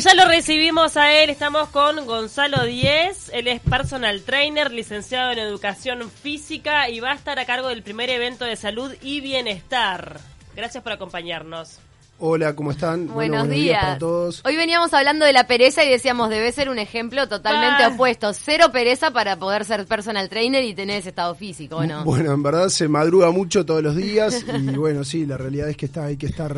Ya lo recibimos a él, estamos con Gonzalo Díez, él es personal trainer, licenciado en educación física y va a estar a cargo del primer evento de salud y bienestar. Gracias por acompañarnos. Hola, ¿cómo están? Buenos, Bueno, buenos días. para todos. Hoy veníamos hablando de la pereza y decíamos, debe ser un ejemplo totalmente Ah. opuesto. Cero pereza para poder ser personal trainer y tener ese estado físico, ¿o no? Bueno, en verdad se madruga mucho todos los días y bueno, sí, la realidad es que está, hay que estar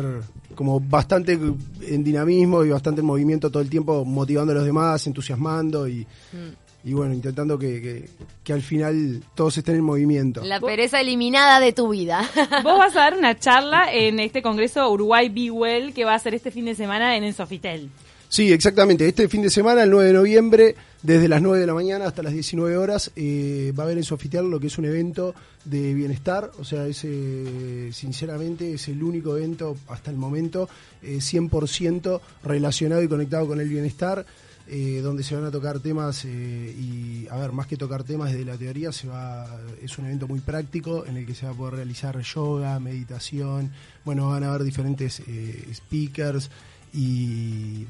como bastante en dinamismo y bastante en movimiento todo el tiempo, motivando a los demás, entusiasmando y, Mm. y bueno, intentando que, que- que al final todos estén en movimiento. La pereza eliminada de tu vida. Vos vas a dar una charla en este congreso Uruguay Be Well que va a ser este fin de semana en el Sofitel. Sí, exactamente. Este fin de semana, el 9 de noviembre, desde las 9 de la mañana hasta las 19 horas, eh, va a haber en Sofitel lo que es un evento de bienestar. O sea, es, eh, sinceramente es el único evento hasta el momento eh, 100% relacionado y conectado con el bienestar. eh, donde se van a tocar temas eh, y a ver más que tocar temas desde la teoría se va es un evento muy práctico en el que se va a poder realizar yoga meditación bueno van a haber diferentes eh, speakers y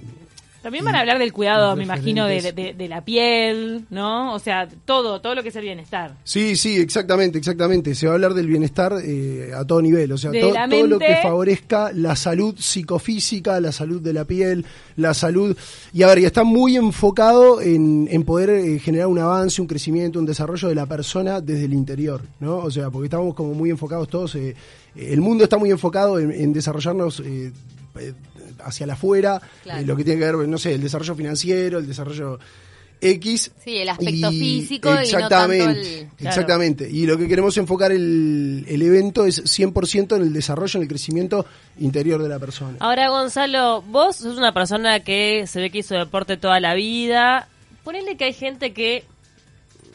También van a hablar del cuidado, me imagino, de, de- de la piel, ¿no? O sea, todo, todo lo que es el bienestar. Sí, sí, exactamente, exactamente. Se va a hablar del bienestar eh, a todo nivel, o sea, to- todo lo que favorezca la salud psicofísica, la salud de la piel, la salud... Y a ver, y está muy enfocado en, en poder eh, generar un avance, un crecimiento, un desarrollo de la persona desde el interior, ¿no? O sea, porque estamos como muy enfocados todos, eh, el mundo está muy enfocado en, en desarrollarnos... hacia la afuera, Claro. eh, lo que tiene que ver, no sé, el desarrollo financiero, el desarrollo X. Sí, el aspecto Y- físico y no tanto exactamente, el... Claro. Exactamente. Y lo que queremos enfocar el, el evento es 100% en el desarrollo, en el crecimiento interior de la persona. Ahora, Gonzalo, vos sos una persona que se ve que hizo deporte toda la vida. Ponele que hay gente que,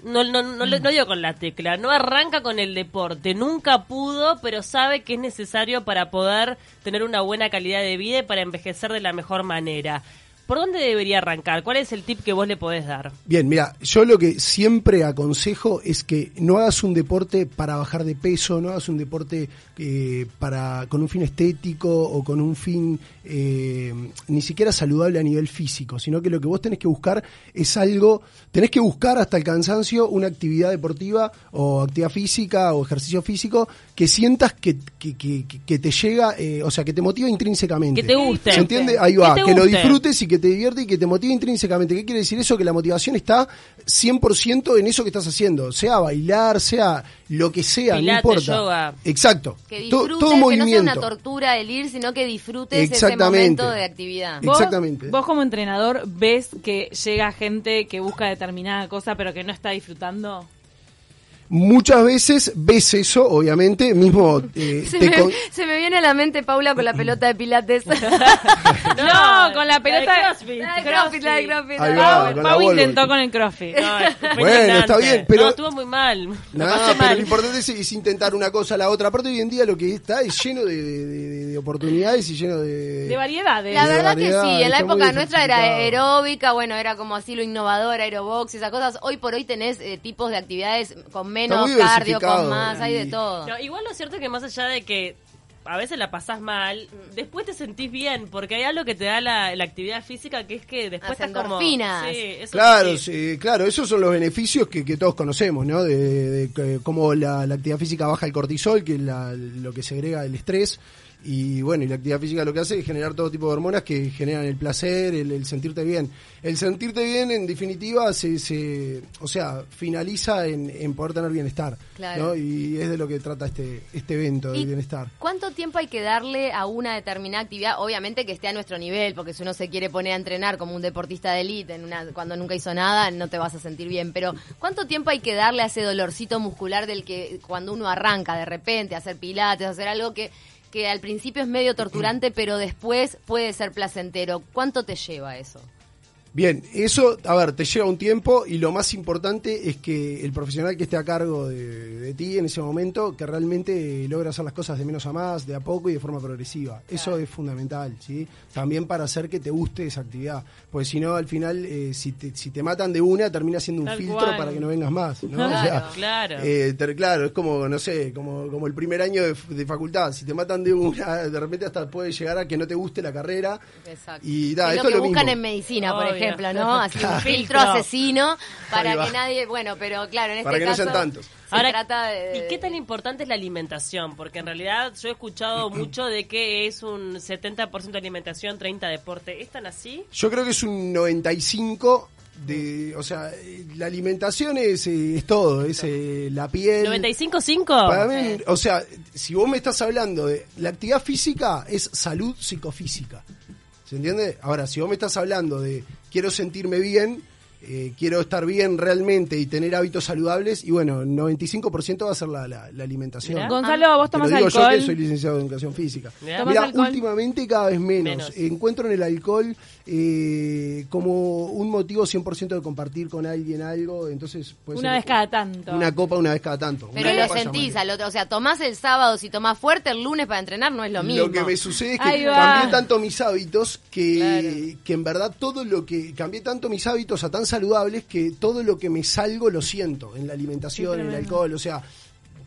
no, no, no, no digo con la tecla, no arranca con el deporte, nunca pudo, pero sabe que es necesario para poder tener una buena calidad de vida y para envejecer de la mejor manera. ¿Por dónde debería arrancar? ¿Cuál es el tip que vos le podés dar? Bien, mira, yo lo que siempre aconsejo es que no hagas un deporte para bajar de peso, no hagas un deporte eh, para con un fin estético o con un fin eh, ni siquiera saludable a nivel físico, sino que lo que vos tenés que buscar es algo, tenés que buscar hasta el cansancio una actividad deportiva o actividad física o ejercicio físico que sientas que, que, que- que te llega, eh, o sea, que te motiva intrínsecamente. Que te guste. ¿Se entiende? Ahí Que va, te que lo disfrutes y que te divierte y que te motive intrínsecamente. ¿Qué quiere decir eso? Que la motivación está 100% en eso que estás haciendo, sea bailar, sea lo que sea, Pilates, no importa. yoga. Exacto. Que disfrutes, todo que no sea movimiento. una tortura el ir, sino que disfrutes ese Exactamente. momento de actividad. Vos- Exactamente. Vos como entrenador ves que llega gente que busca determinada cosa pero que no está disfrutando. Muchas veces ves eso, obviamente, mismo eh, Se te me, con- se me viene a la mente Paula con la pelota de pilates. No, con la pelota de de- CrossFit. La de CrossFit, la de CrossFit. Ahí la va, Pau, la Pau intentó con el CrossFit. No, Bueno, está bien, pero- No, estuvo muy mal. No, pero mal. lo importante es, es intentar una cosa a la otra. Aparte hoy en día lo que está es lleno de, de- de- de oportunidades y lleno de... De variedades. La de verdad que variedad, sí, en la época nuestra era aeróbica, bueno, era como así lo innovador, aerobox y esas cosas. Hoy por hoy tenés eh, tipos de actividades con menos cardio, con más, hay de todo. No, igual lo cierto es que más allá de que a veces la pasás mal, después te sentís bien, porque hay algo que te da la, la actividad física que es que después Las estás como... Sí, eso Claro, sí. sí, claro, esos son los beneficios que, que todos conocemos, ¿no? De, de que cómo la, la actividad física baja el cortisol, que es la- lo que segrega el estrés. Y bueno, y la actividad física lo que hace es generar todo tipo de hormonas que generan el placer, el, el sentirte bien. El sentirte bien, en definitiva, se, se o sea, finaliza en, en poder tener bienestar, Claro. ¿no? Y es de lo que trata este, este evento de ¿Y bienestar. ¿Cuánto tiempo hay que darle a una determinada actividad? Obviamente que esté a nuestro nivel, porque si uno se quiere poner a entrenar como un deportista de élite en una, cuando nunca hizo nada, no te vas a sentir bien. Pero ¿cuánto tiempo hay que darle a ese dolorcito muscular del que cuando uno arranca de repente a hacer pilates, a hacer algo que, que al principio es medio torturante, pero después puede ser placentero? ¿Cuánto te lleva eso? Bien, eso, a ver, te lleva un tiempo y lo más importante es que el profesional que esté a cargo de, de ti en ese momento, que realmente logra hacer las cosas de menos a más, de a poco y de forma progresiva. Eso es fundamental, ¿sí? También para hacer que te guste esa actividad. Porque si no, al final, eh, si, te, si te matan de una, termina siendo un Tal filtro cual. para que no vengas más, ¿no? Claro, claro. eh, ter- claro, es como, no sé, como, como el primer año de, de facultad. Si te matan de una, de repente hasta puede llegar a que no te guste la carrera. Exacto. Y da, es esto lo que es lo buscan mismo. en medicina, por Obvio. Ejemplo, ¿no? Así un Claro. filtro Filtro. asesino para que nadie, bueno, pero claro, en este Para que no sean tantos. se Ahora, trata de, ¿y qué tan importante es la alimentación? Porque en realidad yo he escuchado mucho de que es un 70% alimentación, 30% deporte. ¿Es tan así? Yo creo que es un 95 de, o sea, la alimentación es, eh, es todo, es eh, la piel. ¿95-5? Para mí, o sea, si vos me estás hablando de la actividad física es salud psicofísica. ¿Se entiende? Ahora, si vos me estás hablando de quiero sentirme bien, eh, quiero estar bien realmente y tener hábitos saludables, y bueno, 95% va a ser la, la- la alimentación. Mirá. Gonzalo, vos Te lo tomas digo alcohol. yo que soy licenciado en educación física. Mirá. ¿Tomás Mira, últimamente cada vez menos. Menos. Encuentro en el alcohol eh, como un motivo 100% de compartir con alguien algo, entonces puede Una ser vez cada tanto. Una copa una vez cada tanto. Pero Una lo sentís al otro, o sea, tomás el sábado, si tomás fuerte el lunes para entrenar no es lo mismo. Lo que me sucede es que cambié tanto mis hábitos que, Claro. que en verdad todo lo que cambié tanto mis hábitos a tan saludables que todo lo que me salgo lo siento en la alimentación, en el alcohol, o sea,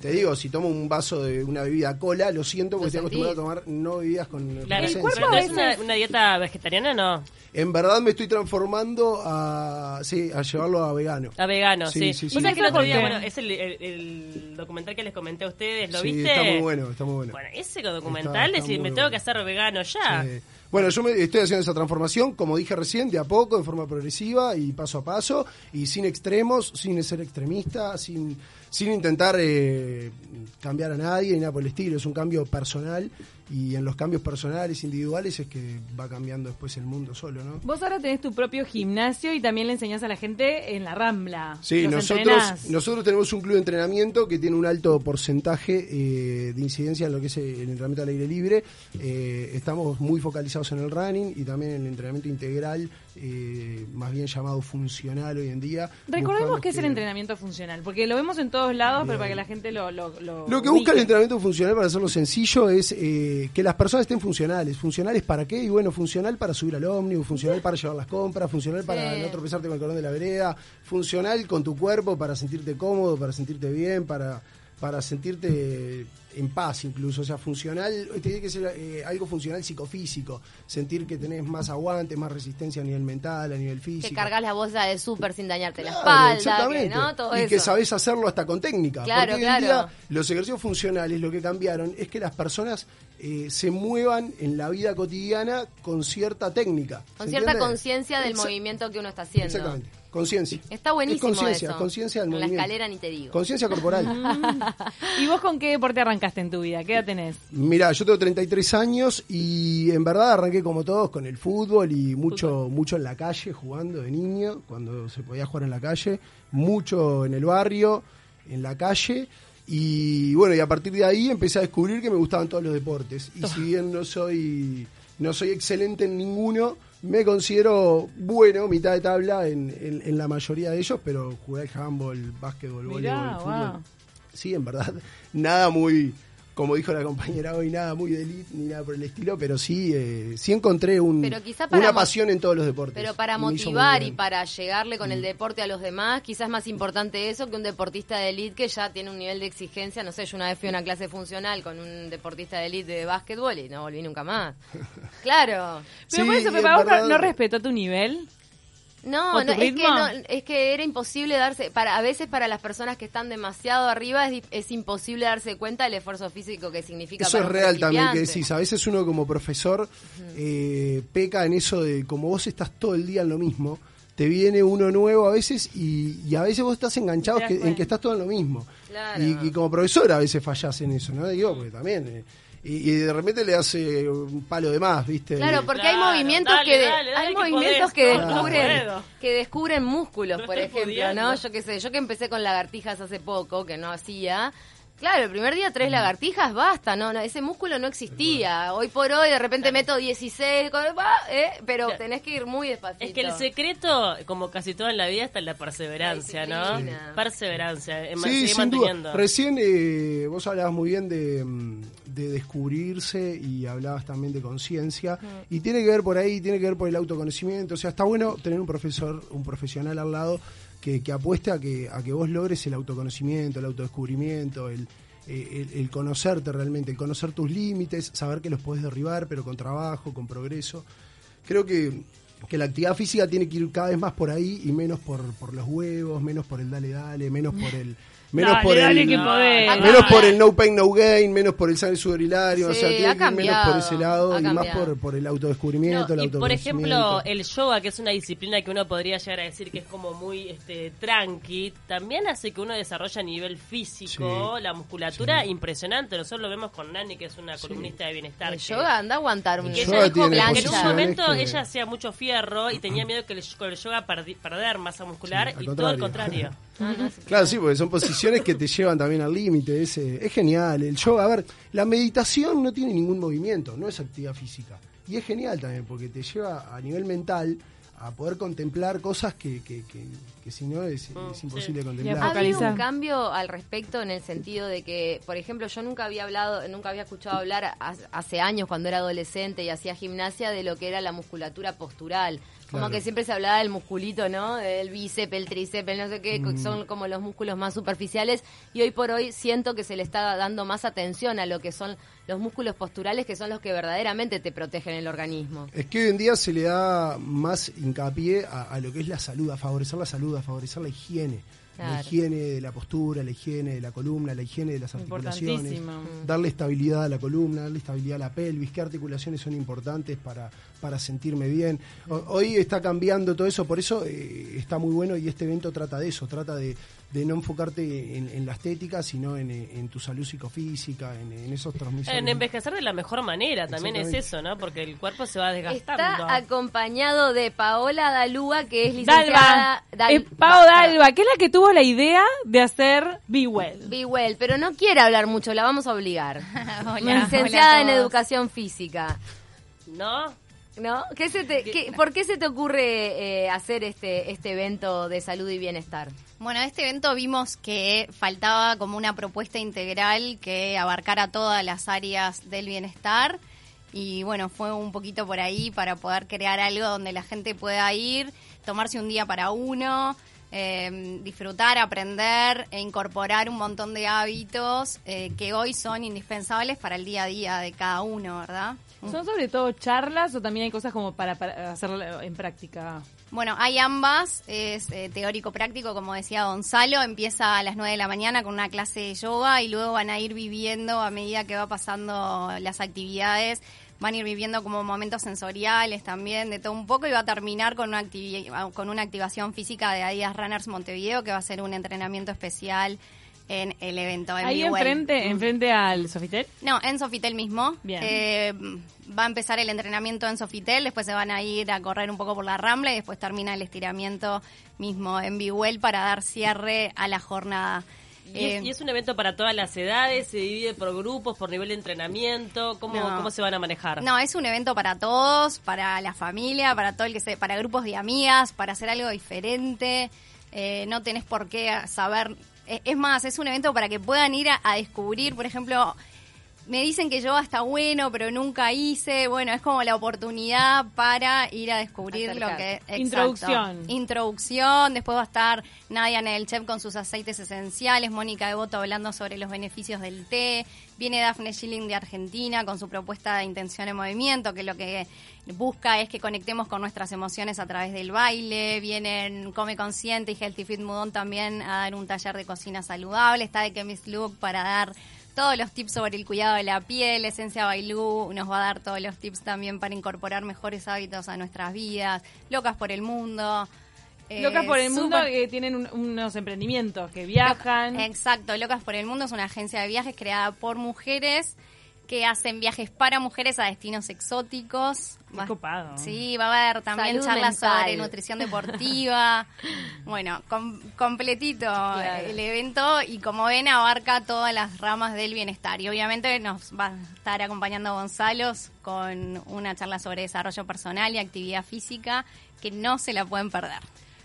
te digo, si tomo un vaso de una bebida cola, lo siento porque estoy acostumbrado a tomar no bebidas con Claro, El cuerpo esencia. a ¿Pero es una, dieta vegetariana no? En verdad me estoy transformando a sí, a llevarlo a vegano. A vegano, Sí, sí. sí, Vos sí. sabés que el otro día, bueno, es el, el- el documental que les comenté a ustedes, ¿lo Sí, viste? está muy bueno, está muy bueno. Bueno, ese documental Está- es está me tengo que hacer vegano ya. Sí. Bueno, yo me estoy haciendo esa transformación, como dije recién, de a poco, de forma progresiva y paso a paso, y sin extremos, sin ser extremista, sin, sin intentar eh, cambiar a nadie ni nada por el estilo. Es un cambio personal y en los cambios personales, individuales, es que va cambiando después el mundo solo, ¿no? Vos ahora tenés tu propio gimnasio y también le enseñás a la gente en la Rambla. Sí, nosotros, entrenás. nosotros tenemos un club de entrenamiento que tiene un alto porcentaje eh, de incidencia en lo que es el entrenamiento al aire libre. Eh, estamos muy focalizados en el running y también en el entrenamiento integral, eh, más bien llamado funcional hoy en día. Recordemos qué es el que- entrenamiento funcional, porque lo vemos en todos lados, pero para que la gente lo Lo, lo, Lo que busca el entrenamiento funcional, para hacerlo sencillo, es eh, que las personas estén funcionales. ¿Funcionales para qué? Y bueno, funcional para subir al ómnibus, funcional para llevar las compras, funcional para Sí. no tropezarte con el cordón de la vereda, funcional con tu cuerpo para sentirte cómodo, para sentirte bien, para, para sentirte en paz incluso. O sea, funcional, tiene que ser eh, algo funcional psicofísico. Sentir que tenés más aguante, más resistencia a nivel mental, a nivel físico. Que cargas la bolsa de súper sin dañarte la espalda, que. ¿no? Todo y eso. que sabés hacerlo hasta con técnica. Claro, porque hoy en día los ejercicios funcionales lo que cambiaron es que las personas eh, se muevan en la vida cotidiana con cierta técnica. Con ¿se cierta conciencia del Exa- movimiento que uno está haciendo. Exactamente, conciencia. Está buenísimo Es conciencia, conciencia del Con la movimiento. escalera ni te digo. Conciencia corporal. ¿Y vos con qué deporte arrancaste en tu vida? ¿Qué edad tenés? Mirá, yo tengo 33 años y en verdad arranqué como todos con el fútbol y mucho mucho en la calle jugando de niño, cuando se podía jugar en la calle, mucho en el barrio, en la calle y bueno, y a partir de ahí empecé a descubrir que me gustaban todos los deportes y si bien no soy no soy excelente en ninguno, me considero bueno, mitad de tabla en, en- en la mayoría de ellos, pero jugué al handball, básquetbol, voleibol, fútbol. wow. Sí, en verdad, nada muy, como dijo la compañera hoy, nada muy de elite ni nada por el estilo, pero sí, eh, sí encontré un, una pasión en todos los deportes. Pero para motivar y. Mm. para llegarle con el deporte a los demás, quizás es más importante eso que un deportista de elite que ya tiene un nivel de exigencia. No sé, yo una vez fui a una clase funcional con un deportista de elite de básquetbol y no volví nunca más. Claro. Pero Sí, por eso, pero para vos no respeto tu nivel. No, ¿O tu no, es que no, es que era imposible darse, para a veces para las personas que están demasiado arriba es, es imposible darse cuenta del esfuerzo físico que significa Eso para es un real también que decís. A veces uno como profesor eh, peca en eso de como vos estás todo el día en lo mismo, te viene uno nuevo a veces y, y a veces vos estás enganchado que- en que estás todo en lo mismo. Claro. Y, y como profesor a veces fallás en eso, ¿no? Digo, porque también... eh, y, y de repente le hace un palo de más, ¿viste? Claro, porque Claro, hay movimientos dale, que de- dale, dale hay que movimientos podés. que no descubren que descubren músculos, No por ejemplo, pudiendo. ¿no? Yo qué sé, yo que empecé con lagartijas hace poco, que no hacía, Claro, el primer día Mm. tres lagartijas, basta, no, no, ese músculo no existía. Hoy por hoy de repente meto 16, con- va, eh, pero tenés que ir muy despacito. Es que el secreto, como casi todo en la vida, está en la perseverancia, ¿no? Perseverancia, en ma- Sí, sin manteniendo. duda. Recién eh, vos hablabas muy bien de, mm, de descubrirse y hablabas también de conciencia. Y tiene que ver por ahí, tiene que ver por el autoconocimiento. O sea, está bueno tener un profesor, un profesional al lado que, que apueste a que, a que vos logres el autoconocimiento, el autodescubrimiento, el, el, el conocerte realmente, el conocer tus límites, saber que los puedes derribar, pero con trabajo, con progreso. Creo que, que la actividad física tiene que ir cada vez más por ahí y menos por, por los huevos, menos por el dale dale, menos por el menos Dale, por dale el que podés. menos por el no pain no gain, menos por el sangre sudor y lágrimas, Sí, o sea, tiene menos por ese lado y más por, por el autodescubrimiento, No, el y por ejemplo, el yoga, que es una disciplina que uno podría llegar a decir que es como muy este, tranqui, también hace que uno desarrolle a nivel físico Sí, la musculatura impresionante. Nosotros lo vemos con Nani, que es una columnista de bienestar. El que- yoga anda a aguantar un que yoga ella dijo tiene que en un momento que- ella hacía mucho fierro y tenía miedo que el, con el yoga perder masa muscular Sí, al y todo el contrario. Ah, no, sí. Claro, sí, porque son posiciones que te llevan también al límite. Es, es genial. El yoga, a ver, la meditación no tiene ningún movimiento, no es actividad física. Y es genial también porque te lleva a nivel mental a poder contemplar cosas que, que, que, que si no es, Mm, es imposible sí. contemplar. Ha habido un cambio al respecto en el sentido de que, por ejemplo, yo nunca había hablado, nunca había escuchado hablar ha- hace años cuando era adolescente y hacía gimnasia de lo que era la musculatura postural. Como que siempre se hablaba del musculito, ¿no? Del bíceps, el tríceps, el no sé qué, que Mm. son como los músculos más superficiales. Y hoy por hoy siento que se le está dando más atención a lo que son los músculos posturales, que son los que verdaderamente te protegen el organismo. Es que hoy en día se le da más hincapié a, a lo que es la salud, a favorecer la salud, a favorecer la higiene. La higiene de la postura, la higiene de la columna, la higiene de las articulaciones. Darle estabilidad a la columna, darle estabilidad a la pelvis, qué articulaciones son importantes para, para sentirme bien. O- hoy está cambiando todo eso, por eso eh, está muy bueno y este evento trata de eso, trata de, de no enfocarte en, en la estética, sino en, en tu salud psicofísica, en, en esos transmisores. En envejecer de la mejor manera también es eso, ¿no? Porque el cuerpo se va desgastando. Está acompañado de Paola Dalúa, que es licenciada... Dalva. Dal- Es Pau Basta. Dalva, que es la que tuvo la idea de hacer Be Well. Be well, pero no quiere hablar mucho, la vamos a obligar. Hola, Licenciada hola a en educación física, ¿No? ¿No? ¿Qué se te, qué- ¿Por qué se te ocurre eh, hacer este, este evento de salud y bienestar? Bueno, en este evento vimos que faltaba como una propuesta integral que abarcara todas las áreas del bienestar y bueno, fue un poquito por ahí para poder crear algo donde la gente pueda ir, tomarse un día para uno, eh, disfrutar, aprender e incorporar un montón de hábitos eh, que hoy son indispensables para el día a día de cada uno, ¿verdad? ¿Son sobre todo charlas o también hay cosas como para, para hacerlo en práctica? Bueno, hay ambas, es eh, teórico-práctico, como decía Gonzalo, empieza a las 9 de la mañana con una clase de yoga y luego van a ir viviendo a medida que va pasando las actividades, van a ir viviendo como momentos sensoriales también, de todo un poco y va a terminar con una, con una activación física de Adidas Runners Montevideo, que va a ser un entrenamiento especial en el evento. en Ahí Be Well. enfrente, enfrente al Sofitel. No, en Sofitel mismo. Bien. Eh, va a empezar el entrenamiento en Sofitel, después se van a ir a correr un poco por la Rambla y después termina el estiramiento mismo en Bihuel para dar cierre a la jornada. Y es, Eh, y es un evento para todas las edades, se divide por grupos, por nivel de entrenamiento, ¿cómo, No. cómo se van a manejar? No, es un evento para todos, para la familia, para todo el que se, para grupos de amigas, para hacer algo diferente. Eh, no tenés por qué saber. eh, Es más, es un evento para que puedan ir a, a descubrir, por ejemplo, me dicen que yoga está bueno, pero nunca hice. Bueno, es como la oportunidad para ir a descubrir lo que exacto. Introducción. Introducción. Después va a estar Nadia Chef con sus aceites esenciales, Mónica Devoto hablando sobre los beneficios del té. Viene Daphne Schilling de Argentina con su propuesta de intención en movimiento, que lo que busca es que conectemos con nuestras emociones a través del baile. Vienen Come Consciente y Healthy Fit Mudón también a dar un taller de cocina saludable. Está de Chemist Look para dar todos los tips sobre el cuidado de la piel. Esencia Bailú nos va a dar todos los tips también para incorporar mejores hábitos a nuestras vidas. Locas por el mundo. Eh, Locas por el mundo que tienen un- unos emprendimientos que viajan. Exacto, Locas por el Mundo es una agencia de viajes creada por mujeres que hacen viajes para mujeres a destinos exóticos. Qué Va- copado. Sí, va a haber también Salud charlas mental. sobre nutrición deportiva. bueno, com- completito Claro. el evento y como ven abarca todas las ramas del bienestar. Y obviamente nos va a estar acompañando Gonzalo con una charla sobre desarrollo personal y actividad física que no se la pueden perder.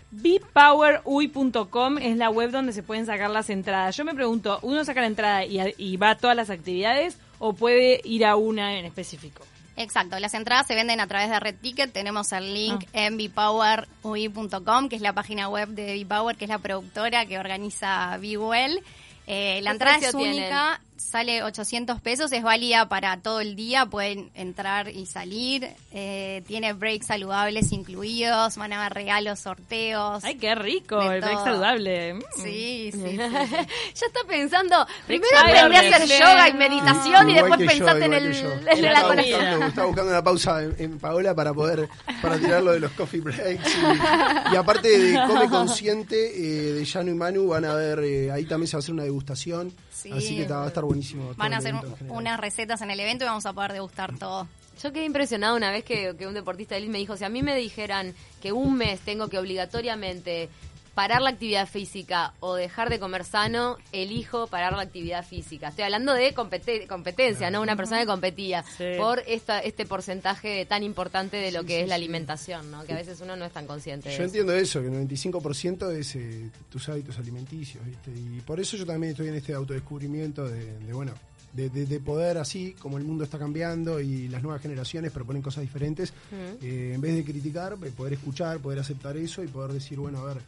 BePowerUy.com es la web donde se pueden sacar las entradas. Yo me pregunto, ¿uno saca la entrada y va a todas las actividades o puede ir a una en específico? Exacto, las entradas se venden a través de Red Ticket. Tenemos el link en bpowerui.com, que es la página web de Bpower, que es la productora que organiza BeWell. Eh, la ¿Qué entrada es única, sale 800 pesos, es válida para todo el día, pueden entrar y salir. Eh, tiene breaks saludables incluidos, van a haber regalos, sorteos. ¡Ay, qué rico! El break saludable. Mm. Sí, sí, sí. ya está pensando. Primero aprendí a hacer yoga y meditación y después yo, pensaste en el, en la la estaba, buscando, estaba buscando una pausa en, en Paola para poder para tirar lo de los coffee breaks y, y aparte de come consciente eh, de Yano y Manu van a ver eh, ahí también se va a hacer una degustación Sí. así que va a estar buenísimo Van a hacer unas recetas en el evento y vamos a poder degustar todo. Yo quedé impresionada una vez que, que un deportista de élite me dijo, si a mí me dijeran que un mes tengo que obligatoriamente parar la actividad física o dejar de comer sano, elijo parar la actividad física. Estoy hablando de compete- competencia, ¿no? Una persona que competía Sí. por esta, este porcentaje tan importante de lo que es la alimentación, ¿no? Que a veces uno no es tan consciente Yo entiendo eso, que el 95% es eh, tus hábitos alimenticios, ¿viste? Y por eso yo también estoy en este autodescubrimiento de, de, bueno, de, de- de poder así, como el mundo está cambiando y las nuevas generaciones proponen cosas diferentes, eh, en vez de criticar, eh, poder escuchar, poder aceptar eso y poder decir, bueno, a ver,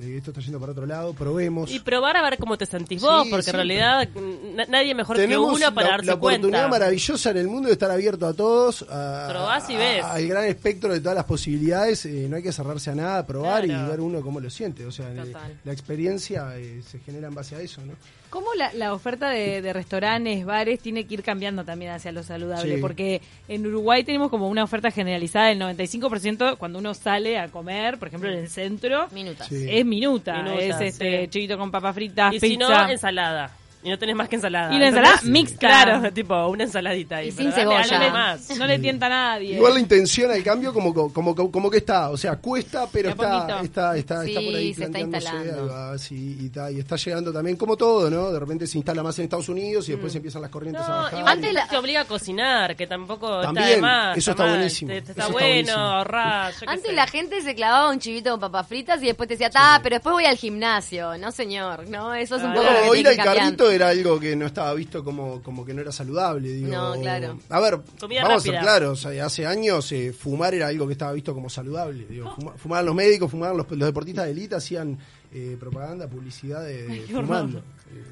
esto está yendo para otro lado, probemos. Y probar a ver cómo te sentís vos, Sí, porque sí. en realidad na- nadie mejor que uno para la, darse la oportunidad cuenta. maravillosa en el mundo de estar abierto a todos, a- Probás y a- ves. al gran espectro de todas las posibilidades. eh, no hay que cerrarse a nada, probar Claro. y ver uno cómo lo siente. O sea, eh, la experiencia eh, se genera en base a eso, ¿no? ¿Cómo la, la oferta de, de restaurantes, bares, tiene que ir cambiando también hacia lo saludable? Sí. Porque en Uruguay tenemos como una oferta generalizada del 95% cuando uno sale a comer, por ejemplo, en el centro, Minutas. Sí. es minuta. Minuta, es este sí. chivito con papas fritas, Y pizza. si no, ensalada. Y no tenés más que ensalada. Y la ensalada ¿entendés? mixta. Claro, tipo una ensaladita. ahí, Y pero sin dale, cebolla. dale más. No le tienta a nadie. Igual la intención al cambio como, como, como, como que está, o sea, cuesta, pero De a está, poquito. está, está, está Sí, por ahí se está planteándose, instalando. ahí va, sí, y, está, y está llegando también como todo, ¿no? De repente se instala más en Estados Unidos y después empiezan las corrientes a No, bajar. igual Antes te, la- te obliga a cocinar, que tampoco está de También, más. eso está mal. buenísimo, Te- te está eso está bueno, buenísimo. ahorrar. Antes sé. la gente se clavaba un chivito con papas fritas y después te decía, ta, pero después voy al gimnasio. No, señor, no, eso es un Ah, poco no, lo que No, ir tiene al que cambiar. carrito era algo que no estaba visto como, como que no era saludable, digo. No, claro. A ver, Comida vamos a ser claros, o sea, hace años eh, fumar era algo que estaba visto como saludable. Digo, fuma- fumaban los médicos, fumaban los, los deportistas de élite, hacían eh, propaganda, publicidad de, de fumando. Eh,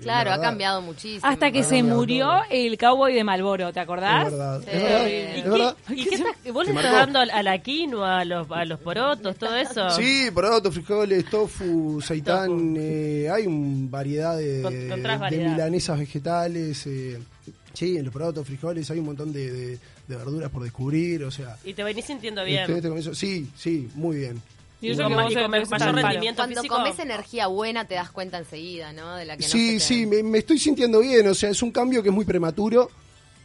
Claro, la ha cambiado muchísimo. Hasta que Ha se murió todo. el cowboy de Malboro, ¿te acordás? Es verdad, Sí. es verdad, ¿Y ¿Y, es qué, verdad. y qué estás- vos le estás marcó. dando a la quinoa, a los, a los porotos, todo eso? Sí, porotos, frijoles, tofu, seitán, eh, hay un variedad de, Con- milanesas vegetales. Eh, sí, en los porotos, frijoles, hay un montón de, de- de verduras por descubrir, o sea... Y te venís sintiendo bien. este- este comienzo- sí, sí, muy bien. Y eso que y te- mayor rendimiento Cuando físico. comes energía buena te das cuenta enseguida, ¿no? De la que no sí, te- sí, me, me estoy sintiendo bien, o sea, es un cambio que es muy prematuro.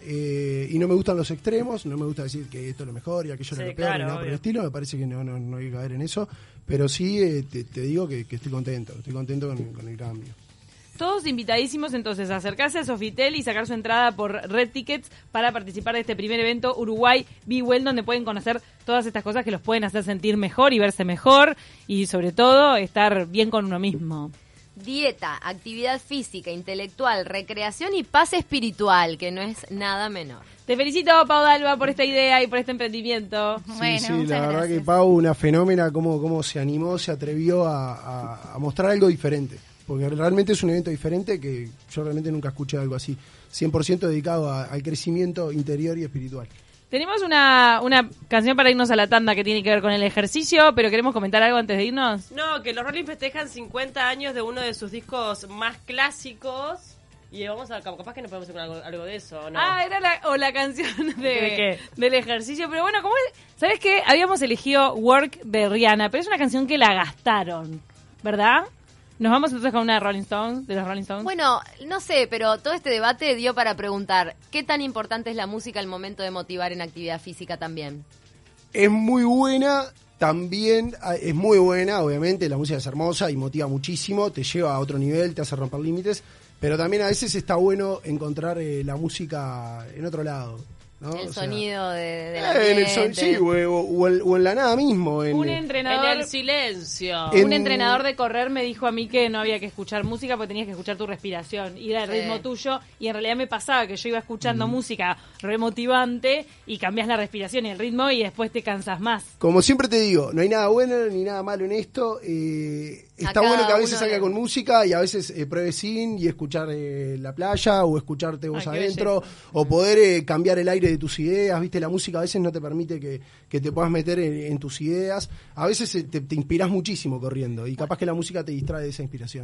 eh, y no me gustan los extremos, no me gusta decir que esto es lo mejor y aquello Sí, es lo peor, claro, ni nada por el estilo, me parece que no, no, no hay que caer en eso, pero sí eh, te, te digo que, que estoy contento, estoy contento con, con el cambio. Todos invitadísimos entonces a acercarse a Sofitel y sacar su entrada por Red Tickets para participar de este primer evento Uruguay Be Well, donde pueden conocer todas estas cosas que los pueden hacer sentir mejor y verse mejor y sobre todo estar bien con uno mismo. Dieta, actividad física, intelectual, recreación y paz espiritual, que no es nada menor. Te felicito, Pau Dalba, por esta idea y por este emprendimiento. Bueno, sí, sí, muchas la verdad gracias. que Pau, una fenómena, cómo, cómo se animó, se atrevió a, a- a mostrar algo diferente. Porque realmente es un evento diferente que yo realmente nunca escuché algo así. 100% dedicado a- al crecimiento interior y espiritual. Tenemos una, una canción para irnos a la tanda que tiene que ver con el ejercicio, pero queremos comentar algo antes de irnos. No, que los Rolling festejan 50 años de uno de sus discos más clásicos. Y vamos a, capaz que nos podemos hacer algo, algo de eso, ¿no? Ah, era la, o la canción de, ¿De qué? del ejercicio. Pero bueno, ¿cómo es? ¿sabes qué? Habíamos elegido Work de Rihanna, pero es una canción que la gastaron, ¿verdad? Nos vamos entonces con una de Rolling Stones, de los Rolling Stones. Bueno, no sé, pero todo este debate dio para preguntar, ¿qué tan importante es la música al momento de motivar en actividad física también? Es muy buena, también ah, es muy buena, obviamente, la música es hermosa y motiva muchísimo, te lleva a otro nivel, te hace romper límites, pero también a veces está bueno encontrar eh, la música en otro lado. ¿No? El O sea, sonido de, de eh, en el son- sí, o, en, o en la nada mismo. En, un eh, En entrenador el silencio. En- Un entrenador de correr me dijo a mí que no había que escuchar música porque tenías que escuchar tu respiración y era el Sí. ritmo tuyo y en realidad me pasaba que yo iba escuchando Mm. música remotivante y cambias la respiración y el ritmo y después te cansas más. Como siempre te digo, no hay nada bueno ni nada malo en esto. eh, está bueno que a veces salga con música y a veces eh, pruebes sin y escuchar eh, la playa o escucharte vos Ay, adentro o poder eh, cambiar el aire de tus ideas. Viste, la música a veces no te permite que, que te puedas meter en, en tus ideas. A veces eh, te, te inspiras muchísimo corriendo y capaz que la música te distrae de esa inspiración.